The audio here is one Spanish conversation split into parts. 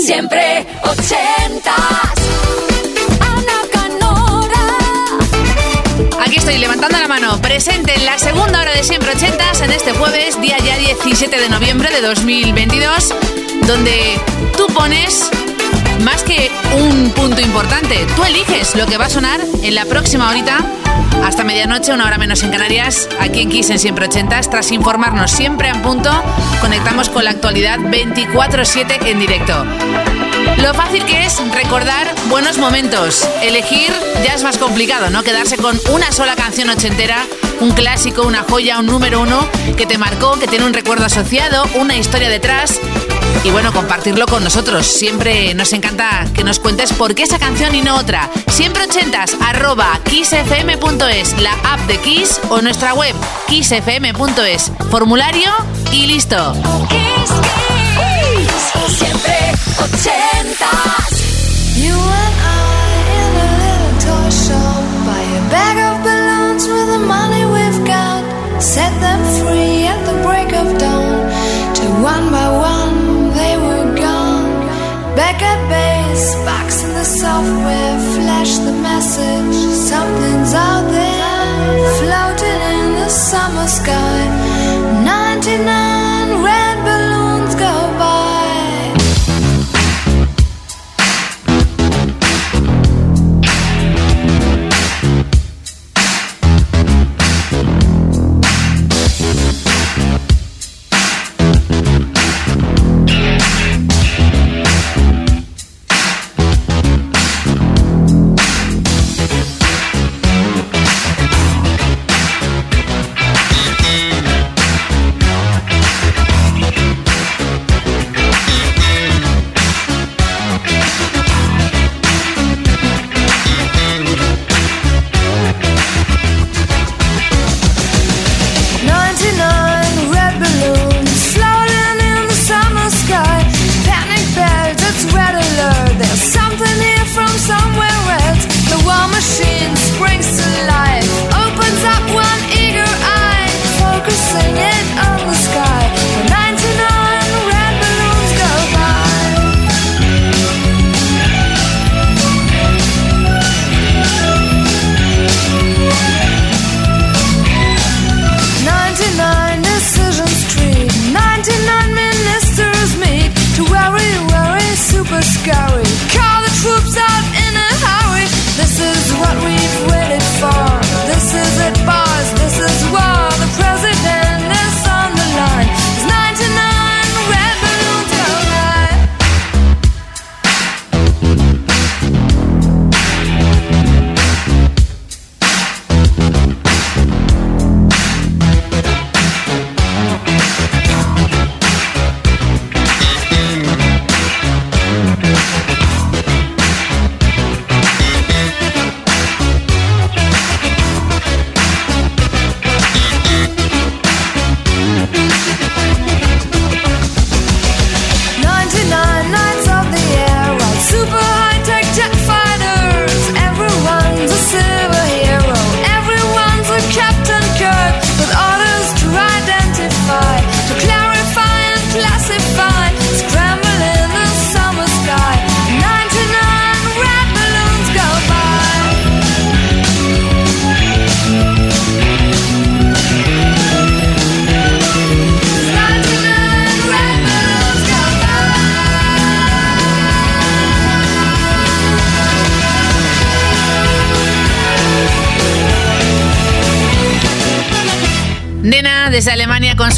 Siempre ochentas. Ana Canora. Aquí estoy levantando la mano, presente en la segunda hora de Siempre Ochentas en este jueves, día ya 17 de noviembre de 2022, donde tú pones más que un punto importante, tú eliges lo que va a sonar en la próxima horita hasta medianoche, una hora menos en Canarias, aquí en Kiss en Siempre Ochentas. Tras informarnos siempre en punto, conectamos con la actualidad 24-7 en directo. Lo fácil que es recordar buenos momentos. Elegir ya es más complicado, ¿no? Quedarse con una sola canción ochentera, un clásico, una joya, un número uno que te marcó, que tiene un recuerdo asociado, una historia detrás y bueno, compartirlo con nosotros. Siempre nos encanta que nos cuentes por qué esa canción y no otra. Siempre ochentas, arroba kissfm.es, la app de Kiss o nuestra web kissfm.es. Formulario y listo. Kiss. Siempre ochentas. You and I in a little toy shop. Buy a bag of balloons with the money we've got. Set them free at the break of dawn. Till one by one they were gone. Back at base, box in the software Flash the message, something's out there Floating in the summer sky. 99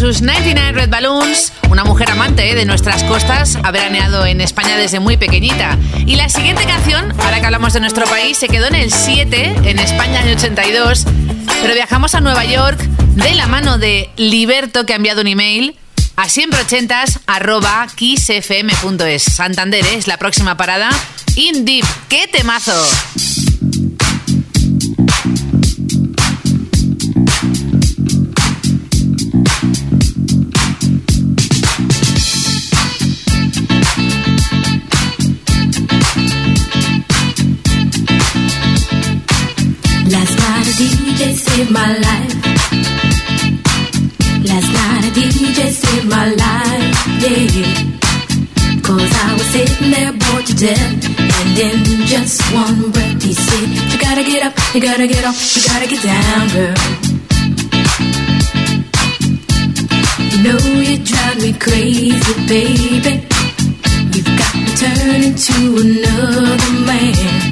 sus 99 Red Balloons, una mujer amante eh, de nuestras costas, ha veraneado en España desde muy pequeñita. Y la siguiente canción, ahora que hablamos de nuestro país, se quedó en el 7, en España en el 82, pero viajamos a Nueva York de la mano de Liberto, que ha enviado un email a siempreochentas arroba kissfm.es. Santander es la próxima parada. In Deep, ¡qué temazo! DJ saved my life. Last night a DJ saved my life. Yeah. Cause I was sitting there bored to death. And in just one breath, he said, You gotta get up, you gotta get off, you gotta get down, girl. You know you drive me crazy, baby. You've got me turning to another man.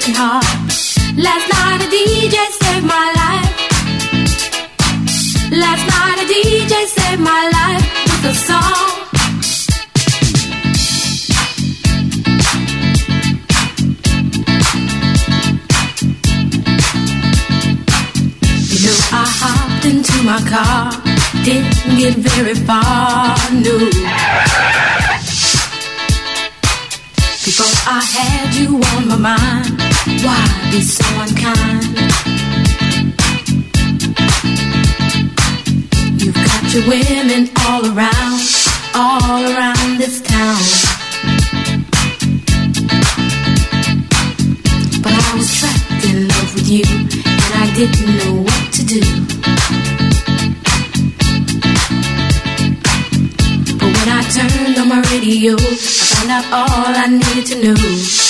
broken heart. Last night a DJ saved my life. Last night a DJ saved my life with a song. You know I hopped into my car, didn't get very far, no. Before I had you on my mind, why be so unkind? You've got your women all around, all around this town. But I was trapped in love with you, and I didn't know what to do. But when I turned on my radio, I found out all I needed to know.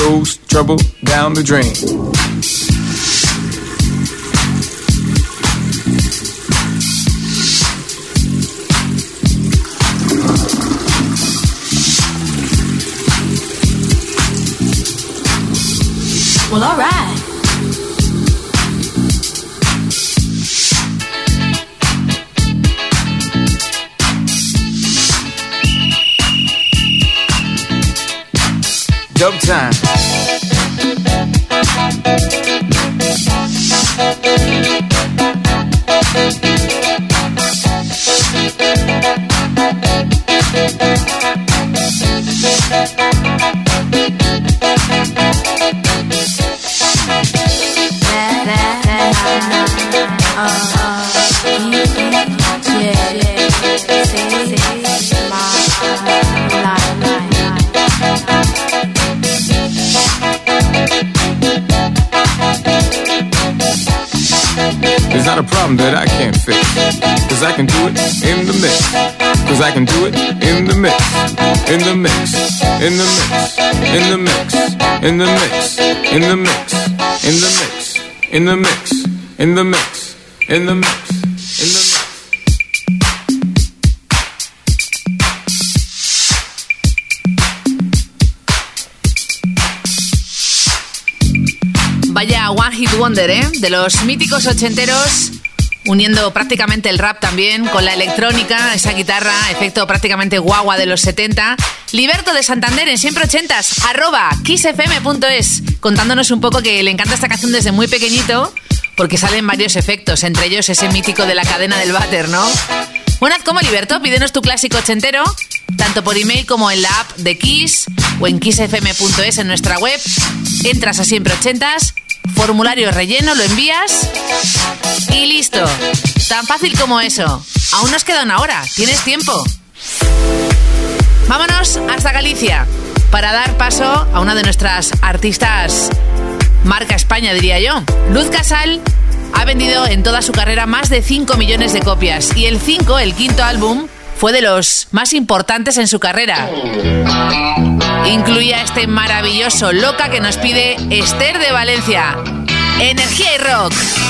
goes trouble down the drain. Well, alright. dope time. Thank a problem that I can't fix. Cause I can do it in the mix. Cause I can do it in the mix. In the mix. In the mix. In the mix. In the mix. In the mix. In the mix. In the mix. In the mix. In the mix. De los míticos ochenteros, uniendo prácticamente el rap también con la electrónica, esa guitarra, efecto prácticamente guagua de los 70. Liberto de Santander en siempre ochentas, arroba kissfm.es, contándonos un poco que le encanta esta canción desde muy pequeñito, porque salen varios efectos, entre ellos ese mítico de la cadena del váter, ¿no? Bueno, haz como Liberto, pídenos tu clásico ochentero, tanto por email como en la app de Kiss o en kissfm.es en nuestra web. Entras a siempre ochentas, formulario relleno, lo envías y listo. Tan fácil como eso. Aún nos queda una hora, tienes tiempo. Vámonos hasta Galicia para dar paso a una de nuestras artistas marca España, diría yo. Luz Casal ha vendido en toda su carrera más de 5 millones de copias y el 5, el quinto álbum, fue de los más importantes en su carrera. Incluía este maravilloso Loca que nos pide Esther de Valencia. Energía y rock.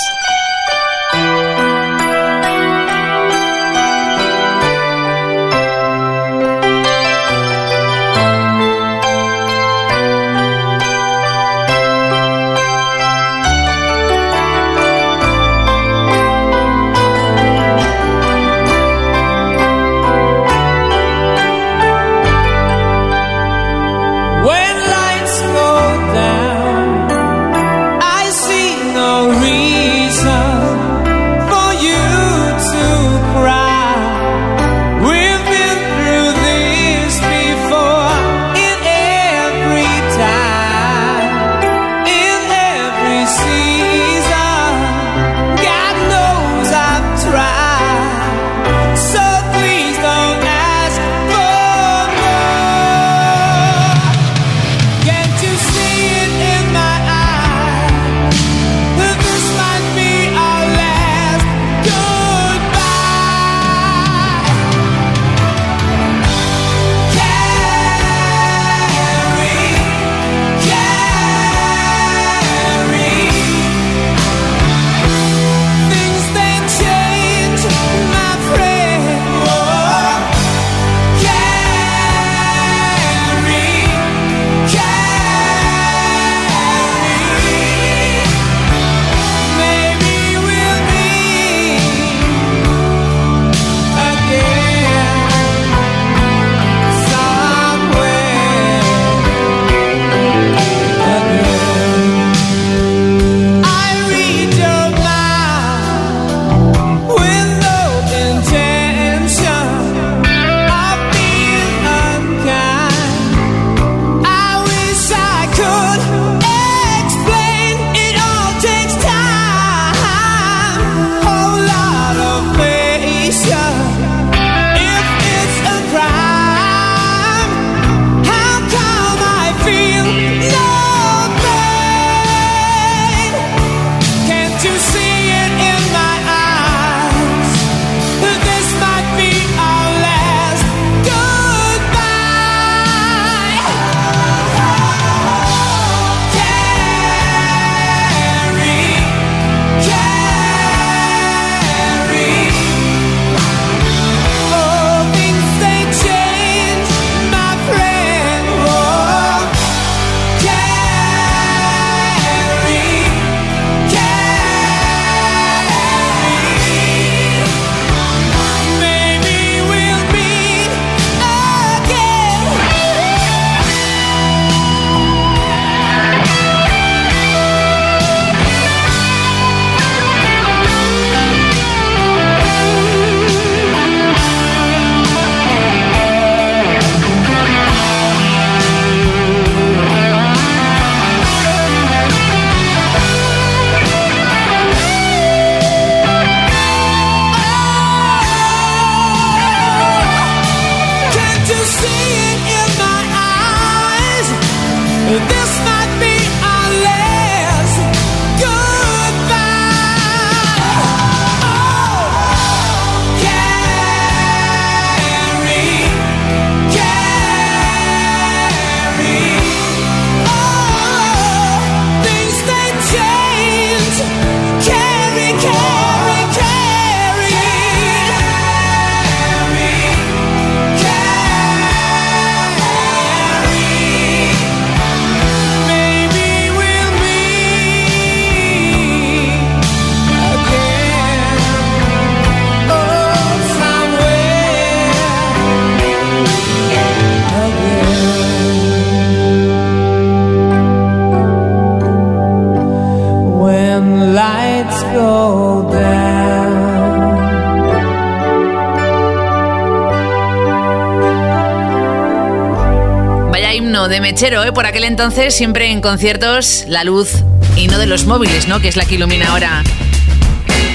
De mechero, ¿eh? Por aquel entonces, siempre en conciertos, la luz y no de los móviles, ¿no? Que es la que ilumina ahora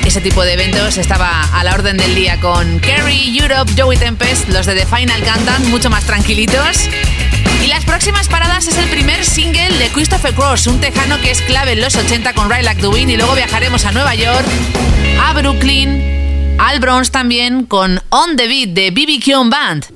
ese tipo de eventos estaba a la orden del día con Kerry, Europe, Joey Tempest, los de The Final cantan mucho más tranquilitos. Y las próximas paradas es el primer single de Christopher Cross, un tejano que es clave en los 80 con Riley Like y luego viajaremos a Nueva York, a Brooklyn, al Bronx también con On the Beat de BB Band.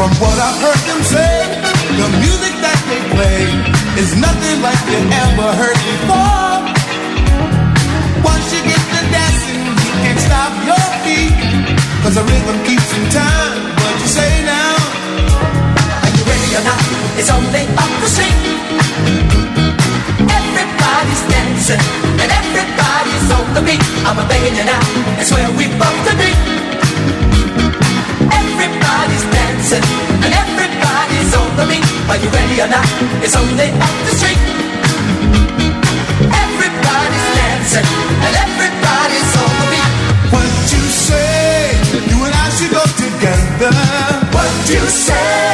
From what I've heard them say the music that they play is nothing like you ever heard before. Once you get to dancing, you can't stop your feet. Cause the rhythm keeps in time. What you say now? Are you ready or not? It's only up the street. Everybody's dancing and everybody's on the beat. I'm a begging you now. It's where we both to be. Everybody's dancing and everybody's on the beat. Are you ready or not? It's only up the street. Everybody's dancing and everybody's on the beat. What you say? You and I should go together. What you say?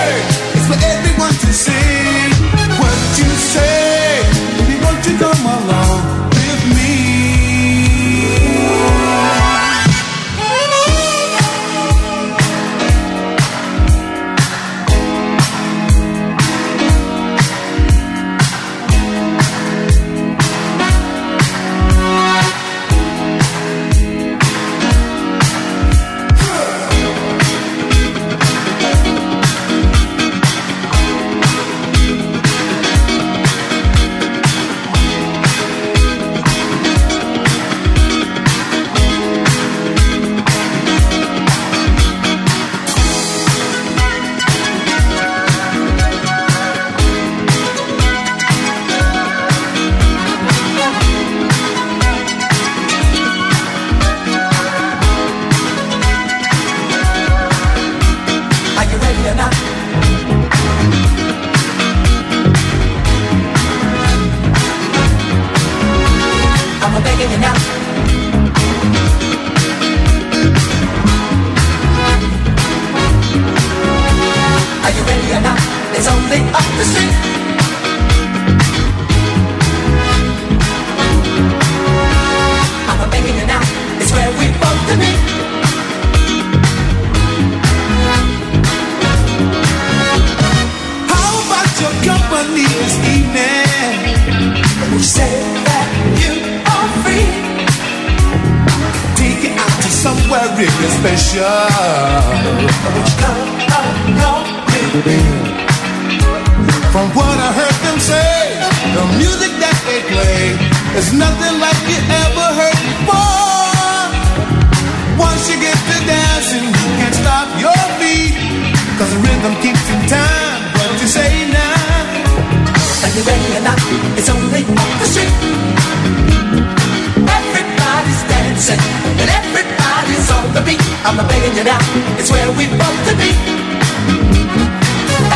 I'm begging you now. It's where we both to be.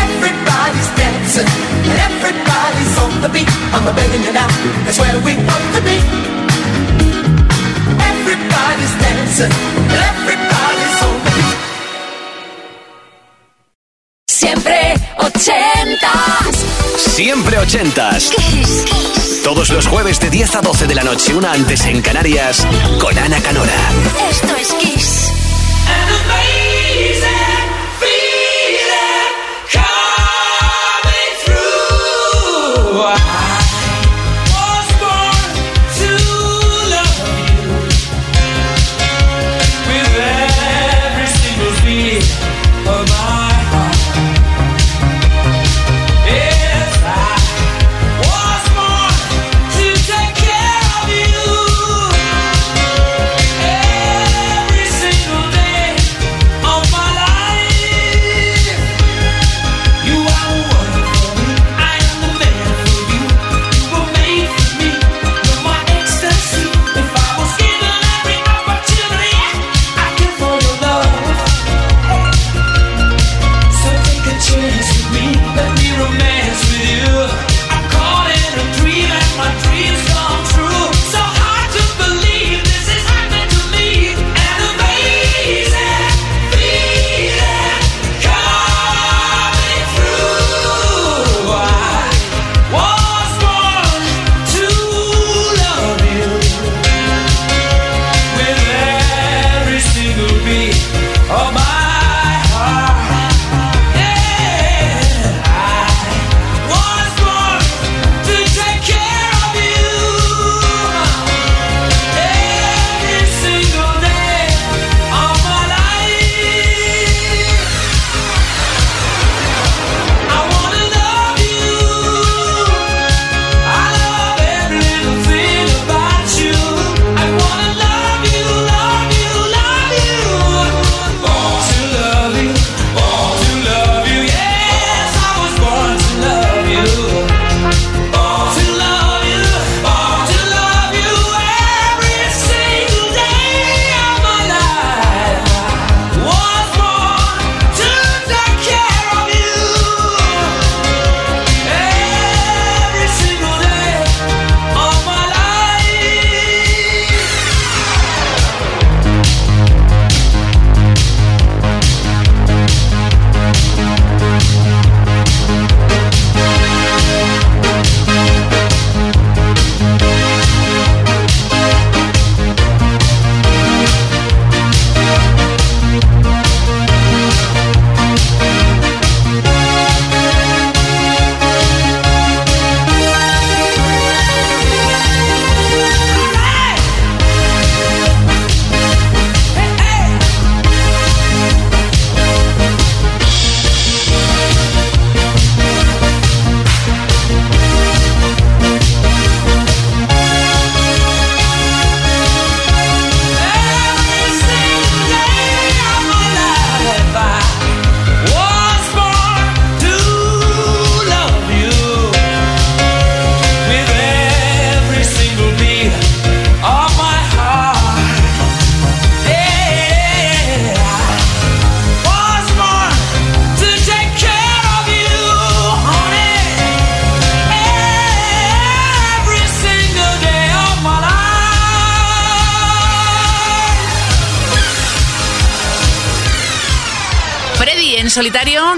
Everybody's dancing and everybody's on the beat. I'm begging you now. It's where we both to be. Everybody's dancing and everybody's on the beat. Siempre ochentas. Siempre ochentas. Kiss, kiss. Todos los jueves de 10 a 12 de la noche, una antes en Canarias, con Ana Canora. Esto es Kiss. Wow.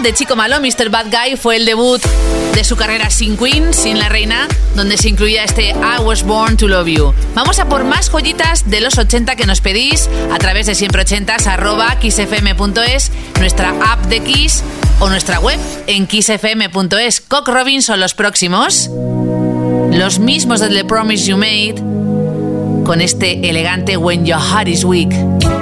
de Chico Malo, Mr. Bad Guy, fue el debut de su carrera sin Queen, sin la reina, donde se incluía este I Was Born to Love You. Vamos a por más joyitas de los 80 que nos pedís a través de siempre 80 arroba kissfm.es, nuestra app de Kiss o nuestra web en kissfm.es. Cock Robin son los próximos, los mismos de The Promise You Made, con este elegante When Your Heart Is Weak.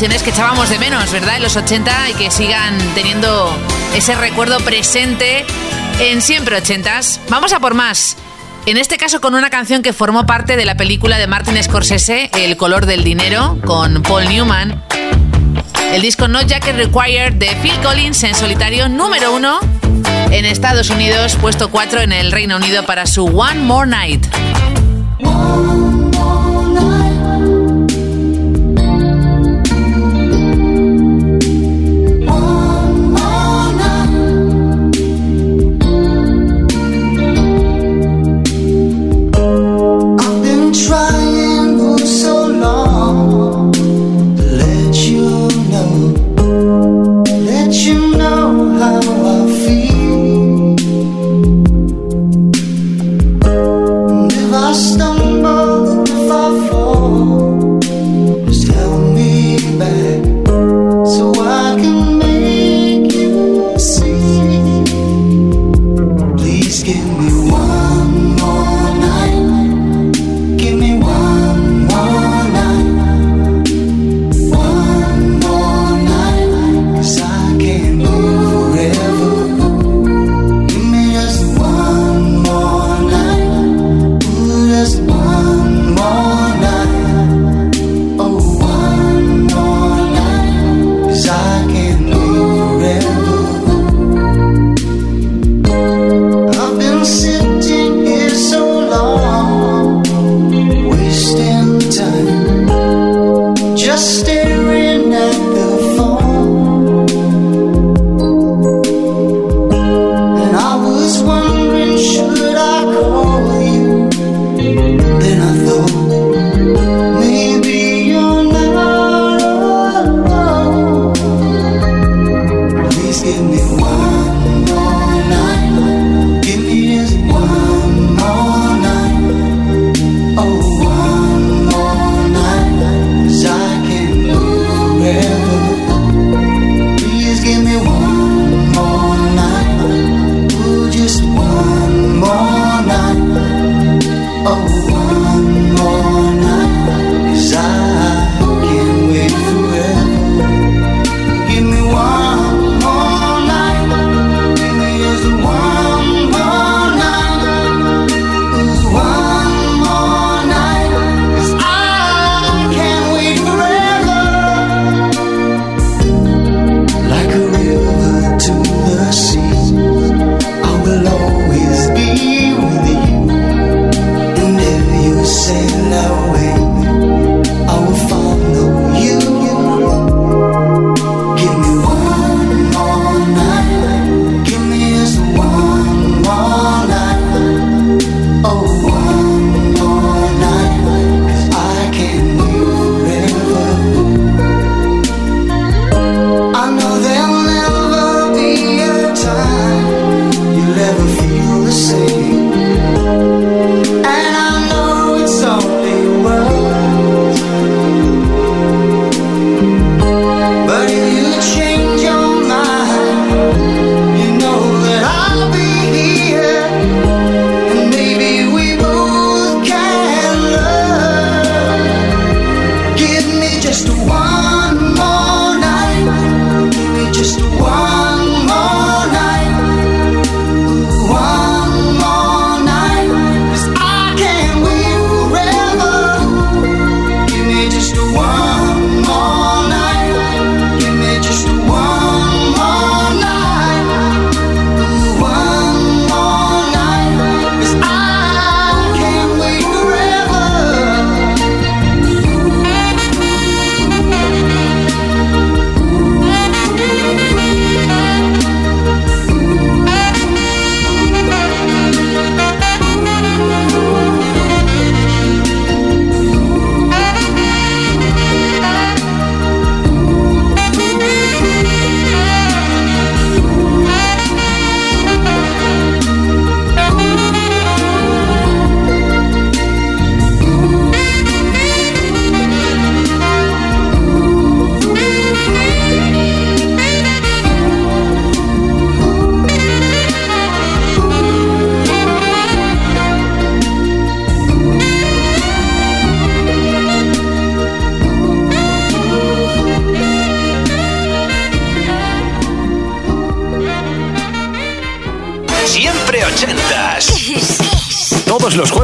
canciones que echábamos de menos, ¿verdad? En los 80 y que sigan teniendo ese recuerdo presente en siempre 80s. Vamos a por más. En este caso con una canción que formó parte de la película de Martin Scorsese, El color del dinero, con Paul Newman. El disco No Jacket Required de Phil Collins en solitario número uno en Estados Unidos, puesto 4 en el Reino Unido para su One More Night.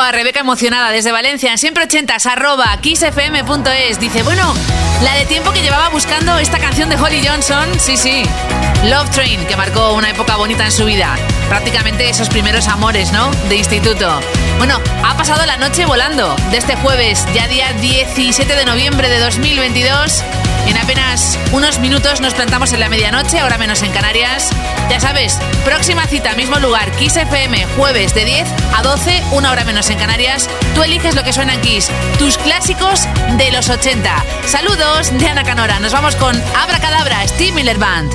a Rebeca emocionada desde Valencia, en siempre ochentas, arroba kissfm.es. Dice, bueno, la de tiempo que llevaba buscando esta canción de Holly Johnson, sí, sí, Love Train, que marcó una época bonita en su vida. Prácticamente esos primeros amores, ¿no? De instituto. Bueno, ha pasado la noche volando de este jueves, ya día 17 de noviembre de 2022. En apenas unos minutos nos plantamos en la medianoche, ahora menos en Canarias. Ya sabes, próxima cita, mismo lugar, Kiss FM, jueves de 10 a 12, una hora menos en Canarias. Tú eliges lo que suena en Kiss, tus clásicos de los 80. Saludos de Ana Canora. Nos vamos con Abracadabra, Steve Miller Band.